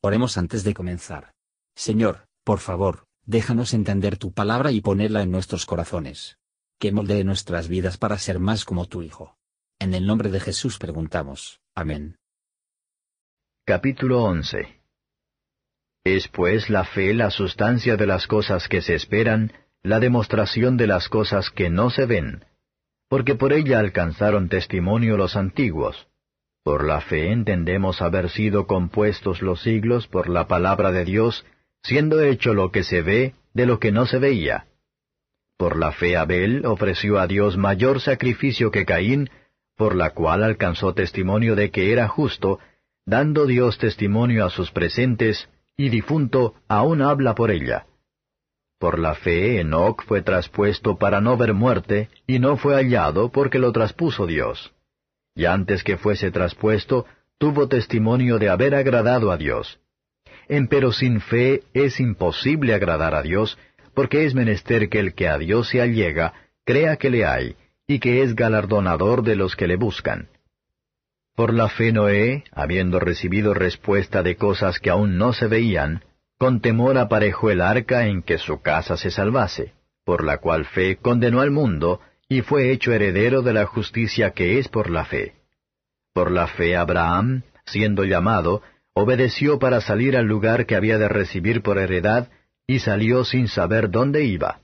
Oremos antes de comenzar. Señor, por favor, déjanos entender tu palabra y ponerla en nuestros corazones. Que moldee nuestras vidas para ser más como tu Hijo. En el nombre de Jesús preguntamos. Amén. Capítulo 11 Es pues la fe la sustancia de las cosas que se esperan, la demostración de las cosas que no se ven, porque por ella alcanzaron testimonio los antiguos. Por la fe entendemos haber sido compuestos los siglos por la palabra de Dios, siendo hecho lo que se ve de lo que no se veía. Por la fe Abel ofreció a Dios mayor sacrificio que Caín, por la cual alcanzó testimonio de que era justo, dando Dios testimonio a sus presentes, y difunto aún habla por ella. Por la fe Enoc fue traspuesto para no ver muerte, y no fue hallado porque lo traspuso Dios y antes que fuese traspuesto, tuvo testimonio de haber agradado a Dios. Empero sin fe es imposible agradar a Dios, porque es menester que el que a Dios se allega, crea que le hay, y que es galardonador de los que le buscan. Por la fe Noé, habiendo recibido respuesta de cosas que aún no se veían, con temor aparejó el arca en que su casa se salvase, por la cual fe condenó al mundo, y fue hecho heredero de la justicia que es por la fe. Por la fe Abraham, siendo llamado, obedeció para salir al lugar que había de recibir por heredad, y salió sin saber dónde iba.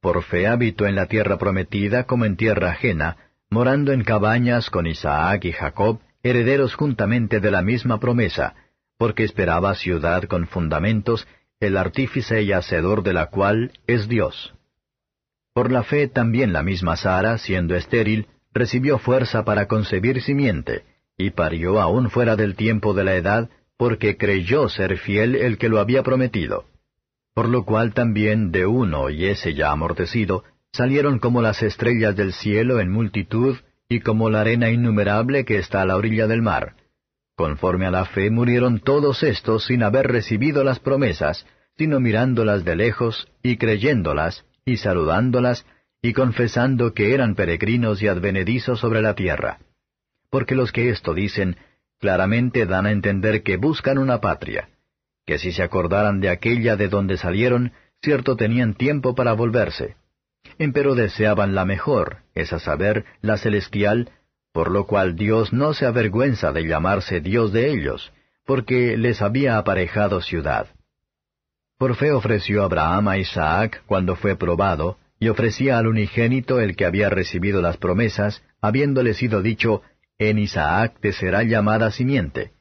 Por fe habitó en la tierra prometida como en tierra ajena, morando en cabañas con Isaac y Jacob, herederos juntamente de la misma promesa, porque esperaba ciudad con fundamentos, el artífice y hacedor de la cual es Dios. Por la fe también la misma Sara, siendo estéril, recibió fuerza para concebir simiente, y parió aún fuera del tiempo de la edad, porque creyó ser fiel el que lo había prometido. Por lo cual también de uno y ese ya amortecido, salieron como las estrellas del cielo en multitud, y como la arena innumerable que está a la orilla del mar. Conforme a la fe murieron todos estos sin haber recibido las promesas, sino mirándolas de lejos y creyéndolas, y saludándolas, y confesando que eran peregrinos y advenedizos sobre la tierra. Porque los que esto dicen, claramente dan a entender que buscan una patria, que si se acordaran de aquella de donde salieron, cierto tenían tiempo para volverse. Empero deseaban la mejor, es a saber, la celestial, por lo cual Dios no se avergüenza de llamarse Dios de ellos, porque les había aparejado ciudad. Por fe ofreció Abraham a Isaac cuando fue probado, y ofrecía al unigénito el que había recibido las promesas, habiéndole sido dicho, En Isaac te será llamada simiente,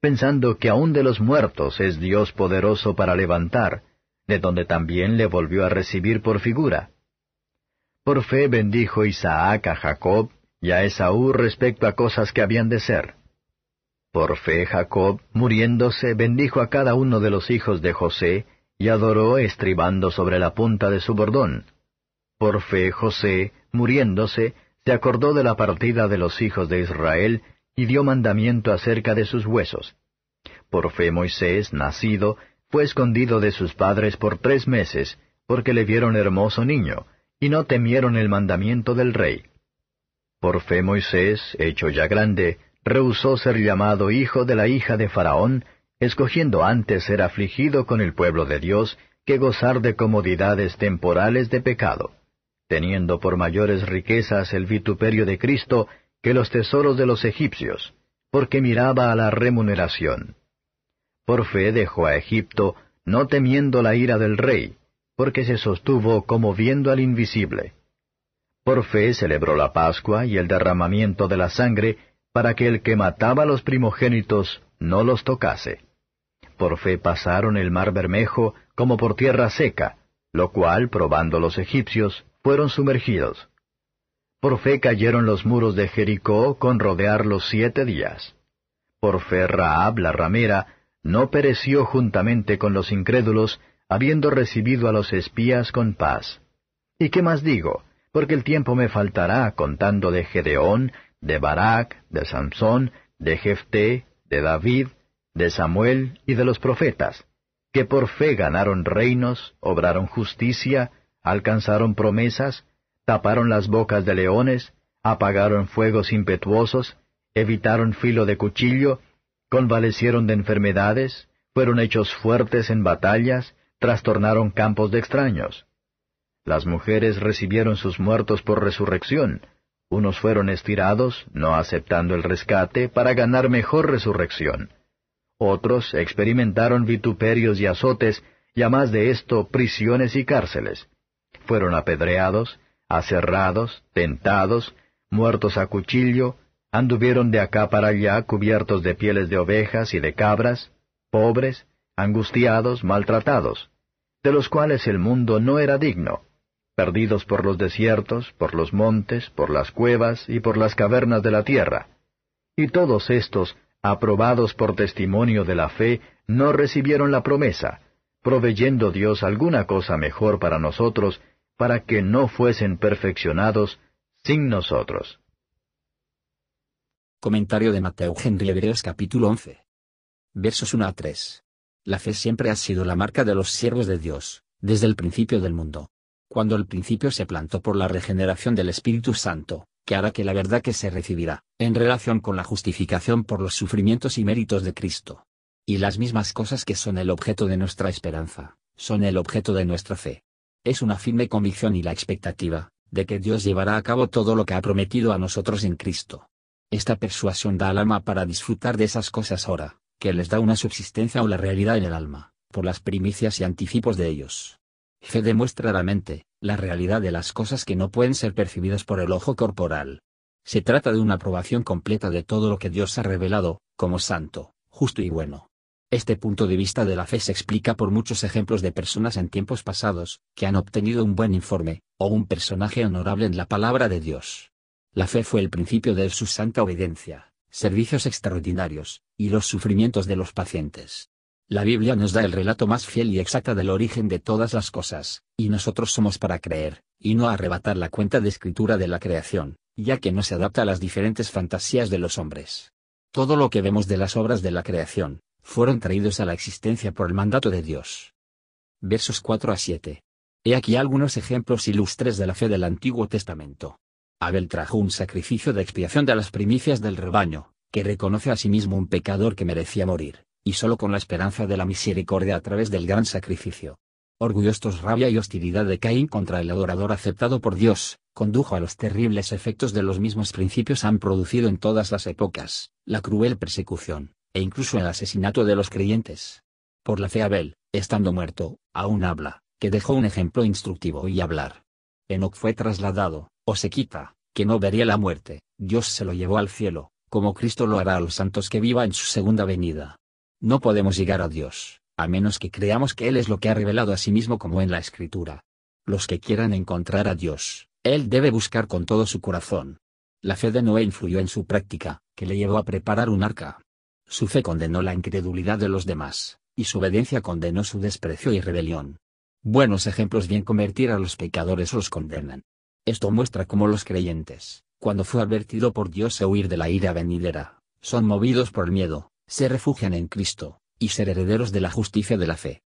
pensando que aun de los muertos es Dios poderoso para levantar, de donde también le volvió a recibir por figura. Por fe bendijo Isaac a Jacob y a Esaú respecto a cosas que habían de ser. Por fe Jacob, muriéndose, bendijo a cada uno de los hijos de José, y adoró estribando sobre la punta de su bordón. Por fe José, muriéndose, se acordó de la partida de los hijos de Israel y dio mandamiento acerca de sus huesos. Por fe Moisés, nacido, fue escondido de sus padres por tres meses, porque le vieron hermoso niño, y no temieron el mandamiento del rey. Por fe Moisés, hecho ya grande, rehusó ser llamado hijo de la hija de Faraón, escogiendo antes ser afligido con el pueblo de Dios que gozar de comodidades temporales de pecado, teniendo por mayores riquezas el vituperio de Cristo que los tesoros de los egipcios, porque miraba a la remuneración. Por fe dejó a Egipto, no temiendo la ira del rey, porque se sostuvo como viendo al invisible. Por fe celebró la Pascua y el derramamiento de la sangre, para que el que mataba a los primogénitos no los tocase por fe pasaron el mar Bermejo como por tierra seca, lo cual, probando los egipcios, fueron sumergidos. Por fe cayeron los muros de Jericó con rodearlos siete días. Por fe Raab la ramera no pereció juntamente con los incrédulos, habiendo recibido a los espías con paz. ¿Y qué más digo? Porque el tiempo me faltará contando de Gedeón, de Barak, de Sansón, de Jefté, de David, de Samuel y de los profetas, que por fe ganaron reinos, obraron justicia, alcanzaron promesas, taparon las bocas de leones, apagaron fuegos impetuosos, evitaron filo de cuchillo, convalecieron de enfermedades, fueron hechos fuertes en batallas, trastornaron campos de extraños. Las mujeres recibieron sus muertos por resurrección, unos fueron estirados, no aceptando el rescate, para ganar mejor resurrección. Otros experimentaron vituperios y azotes, y a más de esto prisiones y cárceles. Fueron apedreados, aserrados, tentados, muertos a cuchillo, anduvieron de acá para allá cubiertos de pieles de ovejas y de cabras, pobres, angustiados, maltratados, de los cuales el mundo no era digno, perdidos por los desiertos, por los montes, por las cuevas y por las cavernas de la tierra. Y todos estos, aprobados por testimonio de la fe, no recibieron la promesa, proveyendo Dios alguna cosa mejor para nosotros, para que no fuesen perfeccionados sin nosotros. Comentario de Mateo Henry Hebreos capítulo 11. Versos 1 a 3. La fe siempre ha sido la marca de los siervos de Dios, desde el principio del mundo. Cuando el principio se plantó por la regeneración del Espíritu Santo, que hará que la verdad que se recibirá, en relación con la justificación por los sufrimientos y méritos de Cristo. Y las mismas cosas que son el objeto de nuestra esperanza, son el objeto de nuestra fe. Es una firme convicción y la expectativa, de que Dios llevará a cabo todo lo que ha prometido a nosotros en Cristo. Esta persuasión da al alma para disfrutar de esas cosas ahora, que les da una subsistencia o la realidad en el alma, por las primicias y anticipos de ellos. Fe demuestra la mente, la realidad de las cosas que no pueden ser percibidas por el ojo corporal. Se trata de una aprobación completa de todo lo que Dios ha revelado, como santo, justo y bueno. Este punto de vista de la fe se explica por muchos ejemplos de personas en tiempos pasados, que han obtenido un buen informe, o un personaje honorable en la palabra de Dios. La fe fue el principio de su santa obediencia, servicios extraordinarios, y los sufrimientos de los pacientes. La Biblia nos da el relato más fiel y exacta del origen de todas las cosas, y nosotros somos para creer, y no arrebatar la cuenta de escritura de la creación, ya que no se adapta a las diferentes fantasías de los hombres. Todo lo que vemos de las obras de la creación, fueron traídos a la existencia por el mandato de Dios. Versos 4 a 7. He aquí algunos ejemplos ilustres de la fe del Antiguo Testamento. Abel trajo un sacrificio de expiación de las primicias del rebaño, que reconoce a sí mismo un pecador que merecía morir, y solo con la esperanza de la misericordia a través del gran sacrificio. Orgullosos rabia y hostilidad de Caín contra el adorador aceptado por Dios, condujo a los terribles efectos de los mismos principios han producido en todas las épocas, la cruel persecución, e incluso el asesinato de los creyentes. Por la fe Abel, estando muerto, aún habla, que dejó un ejemplo instructivo y hablar. Enoch fue trasladado, o se quita, que no vería la muerte, Dios se lo llevó al cielo, como Cristo lo hará a los santos que viva en su segunda venida. No podemos llegar a Dios, a menos que creamos que Él es lo que ha revelado a sí mismo como en la Escritura. Los que quieran encontrar a Dios, Él debe buscar con todo su corazón. La fe de Noé influyó en su práctica, que le llevó a preparar un arca. Su fe condenó la incredulidad de los demás, y su obediencia condenó su desprecio y rebelión. Buenos ejemplos bien convertir a los pecadores los condenan. Esto muestra cómo los creyentes, cuando fue advertido por Dios a huir de la ira venidera, son movidos por el miedo, se refugian en Cristo, y ser herederos de la justicia de la fe.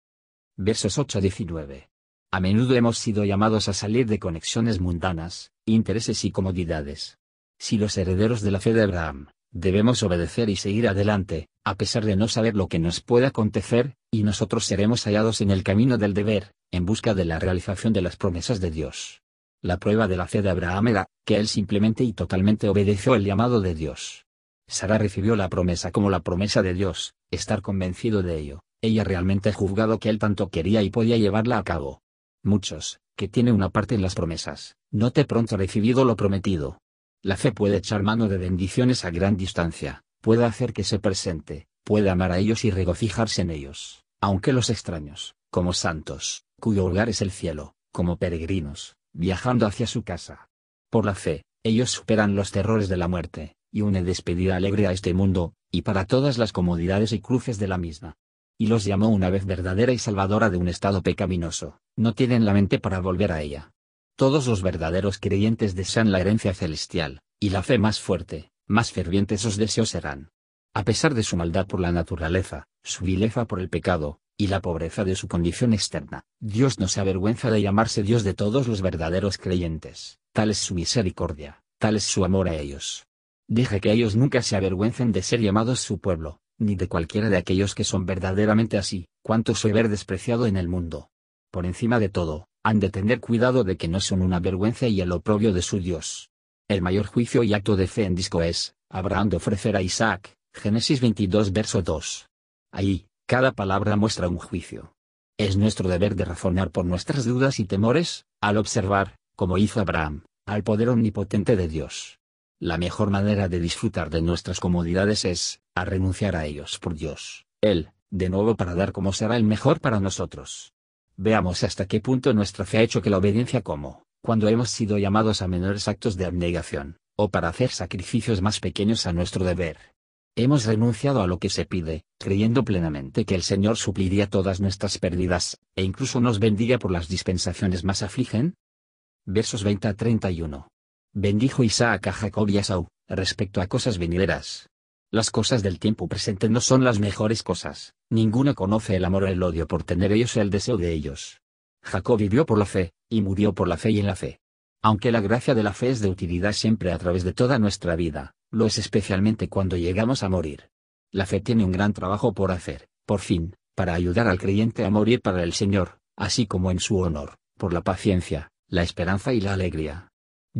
Versos 8 a 19. A menudo hemos sido llamados a salir de conexiones mundanas, intereses y comodidades. Si los herederos de la fe de Abraham, debemos obedecer y seguir adelante, a pesar de no saber lo que nos puede acontecer, y nosotros seremos hallados en el camino del deber, en busca de la realización de las promesas de Dios. La prueba de la fe de Abraham era, que él simplemente y totalmente obedeció el llamado de Dios. Sara recibió la promesa como la promesa de Dios, estar convencido de ello, ella realmente ha juzgado que él tanto quería y podía llevarla a cabo. Muchos, que tienen una parte en las promesas, no te pronto recibido lo prometido. La fe puede echar mano de bendiciones a gran distancia, puede hacer que se presente, puede amar a ellos y regocijarse en ellos, aunque los extraños, como santos, cuyo hogar es el cielo, como peregrinos, viajando hacia su casa. Por la fe, ellos superan los terrores de la muerte, y une despedida alegre a este mundo, y para todas las comodidades y cruces de la misma. Y los llamó una vez verdadera y salvadora de un estado pecaminoso, no tienen la mente para volver a ella. Todos los verdaderos creyentes desean la herencia celestial, y la fe más fuerte, más ferviente esos deseos serán. A pesar de su maldad por la naturaleza, su vileza por el pecado, y la pobreza de su condición externa, Dios no se avergüenza de llamarse Dios de todos los verdaderos creyentes, tal es su misericordia, tal es su amor a ellos. Deje que ellos nunca se avergüencen de ser llamados su pueblo, ni de cualquiera de aquellos que son verdaderamente así, cuanto soy ver despreciado en el mundo. Por encima de todo, han de tener cuidado de que no son una vergüenza y el oprobio de su Dios. El mayor juicio y acto de fe en disco es, Abraham de ofrecer a Isaac, Génesis 22 verso 2. Ahí, cada palabra muestra un juicio. Es nuestro deber de razonar por nuestras dudas y temores, al observar, como hizo Abraham, al poder omnipotente de Dios. La mejor manera de disfrutar de nuestras comodidades es, a renunciar a ellos por Dios, Él, de nuevo para dar como será el mejor para nosotros. Veamos hasta qué punto nuestra fe ha hecho que la obediencia como, cuando hemos sido llamados a menores actos de abnegación, o para hacer sacrificios más pequeños a nuestro deber. Hemos renunciado a lo que se pide, creyendo plenamente que el Señor supliría todas nuestras pérdidas, e incluso nos bendiga por las dispensaciones más afligen. Versos 20 a 31. Bendijo Isaac a Jacob y a Saúl, respecto a cosas venideras. Las cosas del tiempo presente no son las mejores cosas, ninguna conoce el amor o el odio por tener ellos el deseo de ellos. Jacob vivió por la fe, y murió por la fe y en la fe. Aunque la gracia de la fe es de utilidad siempre a través de toda nuestra vida, lo es especialmente cuando llegamos a morir. La fe tiene un gran trabajo por hacer, por fin, para ayudar al creyente a morir para el Señor, así como en su honor, por la paciencia, la esperanza y la alegría.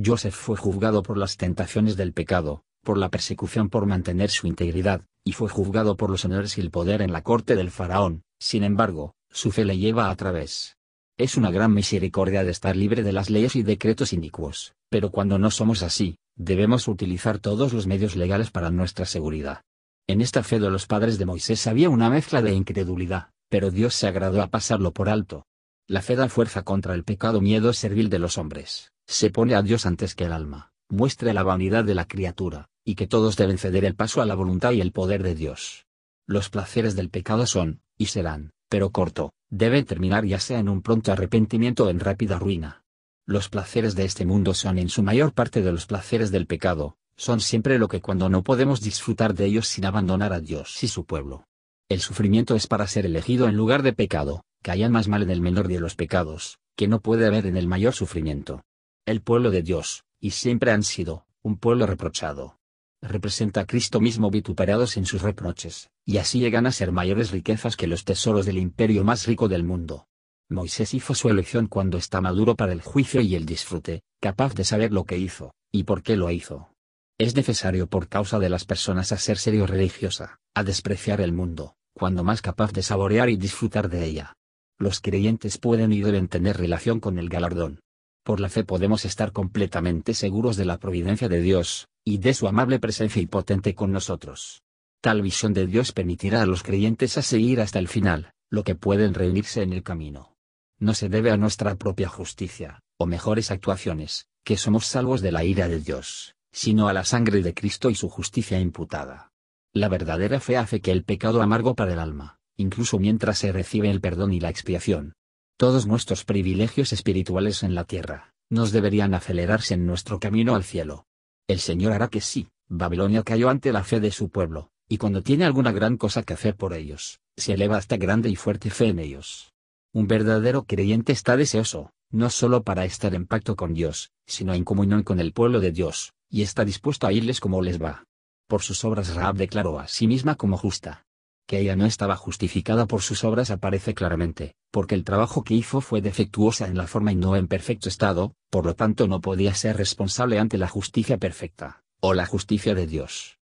Joseph fue juzgado por las tentaciones del pecado, por la persecución por mantener su integridad, y fue juzgado por los honores y el poder en la corte del faraón, sin embargo, su fe le lleva a través. Es una gran misericordia de estar libre de las leyes y decretos inicuos, pero cuando no somos así, debemos utilizar todos los medios legales para nuestra seguridad. En esta fe de los padres de Moisés había una mezcla de incredulidad, pero Dios se agradó a pasarlo por alto. La fe da fuerza contra el pecado miedo servil de los hombres se pone a Dios antes que el alma, muestra la vanidad de la criatura, y que todos deben ceder el paso a la voluntad y el poder de Dios. Los placeres del pecado son, y serán, pero corto, deben terminar ya sea en un pronto arrepentimiento o en rápida ruina. Los placeres de este mundo son en su mayor parte de los placeres del pecado, son siempre lo que cuando no podemos disfrutar de ellos sin abandonar a Dios y su pueblo. El sufrimiento es para ser elegido en lugar de pecado, que haya más mal en el menor de los pecados, que no puede haber en el mayor sufrimiento el pueblo de Dios, y siempre han sido, un pueblo reprochado. Representa a Cristo mismo vituperados en sus reproches, y así llegan a ser mayores riquezas que los tesoros del imperio más rico del mundo. Moisés hizo su elección cuando está maduro para el juicio y el disfrute, capaz de saber lo que hizo, y por qué lo hizo. Es necesario por causa de las personas a ser serio religiosa, a despreciar el mundo, cuando más capaz de saborear y disfrutar de ella. Los creyentes pueden y deben tener relación con el galardón, por la fe podemos estar completamente seguros de la providencia de Dios, y de su amable presencia y potente con nosotros. Tal visión de Dios permitirá a los creyentes a seguir hasta el final, lo que pueden reunirse en el camino. No se debe a nuestra propia justicia, o mejores actuaciones, que somos salvos de la ira de Dios, sino a la sangre de Cristo y su justicia imputada. La verdadera fe hace que el pecado amargo para el alma, incluso mientras se recibe el perdón y la expiación, todos nuestros privilegios espirituales en la tierra, nos deberían acelerarse en nuestro camino al cielo. El Señor hará que sí, Babilonia cayó ante la fe de su pueblo, y cuando tiene alguna gran cosa que hacer por ellos, se eleva hasta grande y fuerte fe en ellos. Un verdadero creyente está deseoso, no solo para estar en pacto con Dios, sino en comunión con el pueblo de Dios, y está dispuesto a irles como les va. Por sus obras Raab declaró a sí misma como justa, que ella no estaba justificada por sus obras aparece claramente, porque el trabajo que hizo fue defectuosa en la forma y no en perfecto estado, por lo tanto no podía ser responsable ante la justicia perfecta, o la justicia de Dios.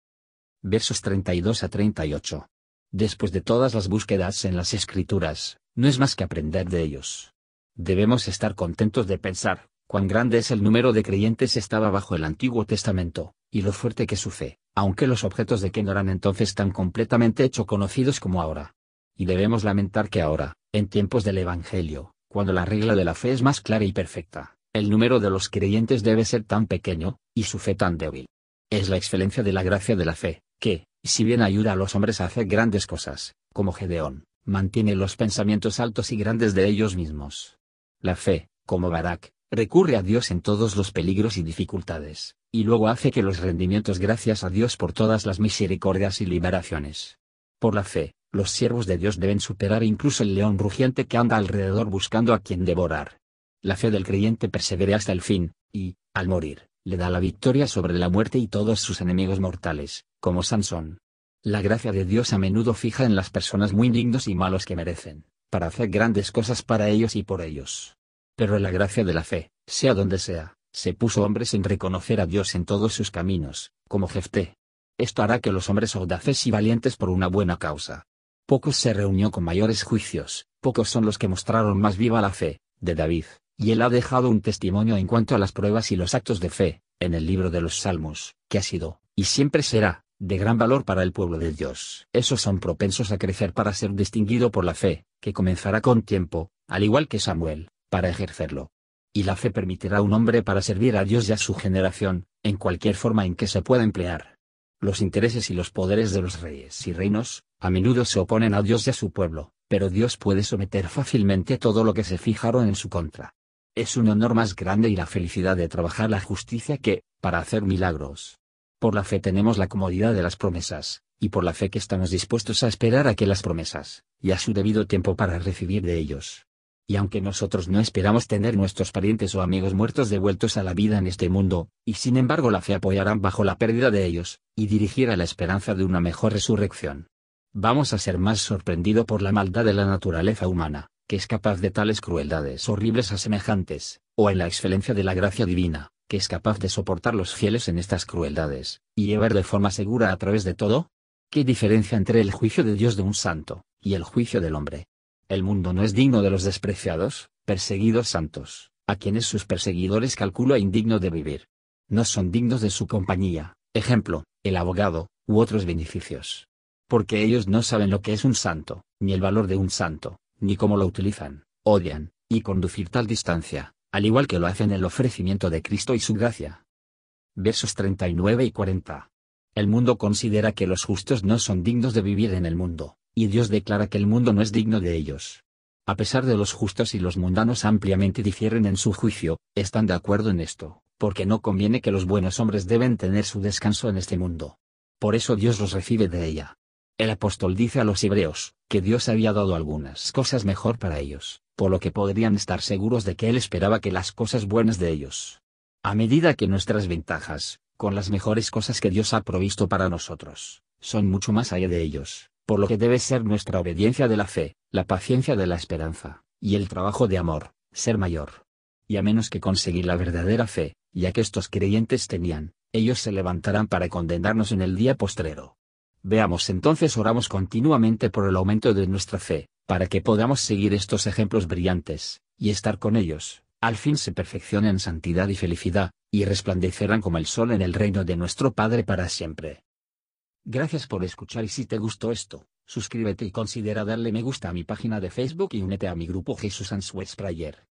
Versos 32 a 38. Después de todas las búsquedas en las escrituras, no es más que aprender de ellos. Debemos estar contentos de pensar, cuán grande es el número de creyentes estaba bajo el Antiguo Testamento, y lo fuerte que su fe, aunque los objetos de que no eran entonces tan completamente hecho conocidos como ahora. Y debemos lamentar que ahora, en tiempos del Evangelio, cuando la regla de la fe es más clara y perfecta, el número de los creyentes debe ser tan pequeño, y su fe tan débil. Es la excelencia de la gracia de la fe, que, si bien ayuda a los hombres a hacer grandes cosas, como Gedeón, mantiene los pensamientos altos y grandes de ellos mismos. La fe, como Barak, recurre a Dios en todos los peligros y dificultades, y luego hace que los rendimientos gracias a Dios por todas las misericordias y liberaciones. Por la fe, los siervos de Dios deben superar incluso el león rugiente que anda alrededor buscando a quien devorar. La fe del creyente persevera hasta el fin, y, al morir, le da la victoria sobre la muerte y todos sus enemigos mortales, como Sansón. La gracia de Dios a menudo fija en las personas muy dignos y malos que merecen, para hacer grandes cosas para ellos y por ellos. Pero la gracia de la fe, sea donde sea, se puso hombres en reconocer a Dios en todos sus caminos, como Jefté. Esto hará que los hombres audaces y valientes por una buena causa. Pocos se reunió con mayores juicios, pocos son los que mostraron más viva la fe, de David, y él ha dejado un testimonio en cuanto a las pruebas y los actos de fe, en el libro de los Salmos, que ha sido, y siempre será, de gran valor para el pueblo de Dios. Esos son propensos a crecer para ser distinguido por la fe, que comenzará con tiempo, al igual que Samuel, para ejercerlo. Y la fe permitirá a un hombre para servir a Dios y a su generación, en cualquier forma en que se pueda emplear. Los intereses y los poderes de los reyes y reinos, a menudo se oponen a Dios y a su pueblo, pero Dios puede someter fácilmente todo lo que se fijaron en su contra. Es un honor más grande y la felicidad de trabajar la justicia que, para hacer milagros, por la fe tenemos la comodidad de las promesas, y por la fe que estamos dispuestos a esperar a que las promesas, y a su debido tiempo para recibir de ellos. Y aunque nosotros no esperamos tener nuestros parientes o amigos muertos devueltos a la vida en este mundo, y sin embargo la fe apoyarán bajo la pérdida de ellos, y dirigirá la esperanza de una mejor resurrección. Vamos a ser más sorprendido por la maldad de la naturaleza humana, que es capaz de tales crueldades horribles a semejantes, o en la excelencia de la gracia divina, que es capaz de soportar los fieles en estas crueldades, y llevar de forma segura a través de todo? ¿Qué diferencia entre el juicio de Dios de un santo, y el juicio del hombre? El mundo no es digno de los despreciados, perseguidos santos, a quienes sus perseguidores calcula indigno de vivir. No son dignos de su compañía, ejemplo, el abogado, u otros beneficios. Porque ellos no saben lo que es un santo, ni el valor de un santo, ni cómo lo utilizan, odian, y conducir tal distancia, al igual que lo hacen el ofrecimiento de Cristo y su gracia. Versos 39 y 40. El mundo considera que los justos no son dignos de vivir en el mundo, y Dios declara que el mundo no es digno de ellos. A pesar de los justos y los mundanos ampliamente difieren en su juicio, están de acuerdo en esto, porque no conviene que los buenos hombres deben tener su descanso en este mundo. Por eso Dios los recibe de ella. El apóstol dice a los hebreos, que Dios había dado algunas cosas mejor para ellos, por lo que podrían estar seguros de que Él esperaba que las cosas buenas de ellos. A medida que nuestras ventajas, con las mejores cosas que Dios ha provisto para nosotros, son mucho más allá de ellos, por lo que debe ser nuestra obediencia de la fe, la paciencia de la esperanza, y el trabajo de amor, ser mayor. Y a menos que conseguir la verdadera fe, ya que estos creyentes tenían, ellos se levantarán para condenarnos en el día postrero. Veamos entonces oramos continuamente por el aumento de nuestra fe, para que podamos seguir estos ejemplos brillantes, y estar con ellos, al fin se perfeccionen en santidad y felicidad, y resplandecerán como el sol en el reino de nuestro Padre para siempre. Gracias por escuchar y si te gustó esto, suscríbete y considera darle me gusta a mi página de Facebook y únete a mi grupo Jesús Answers Prayer.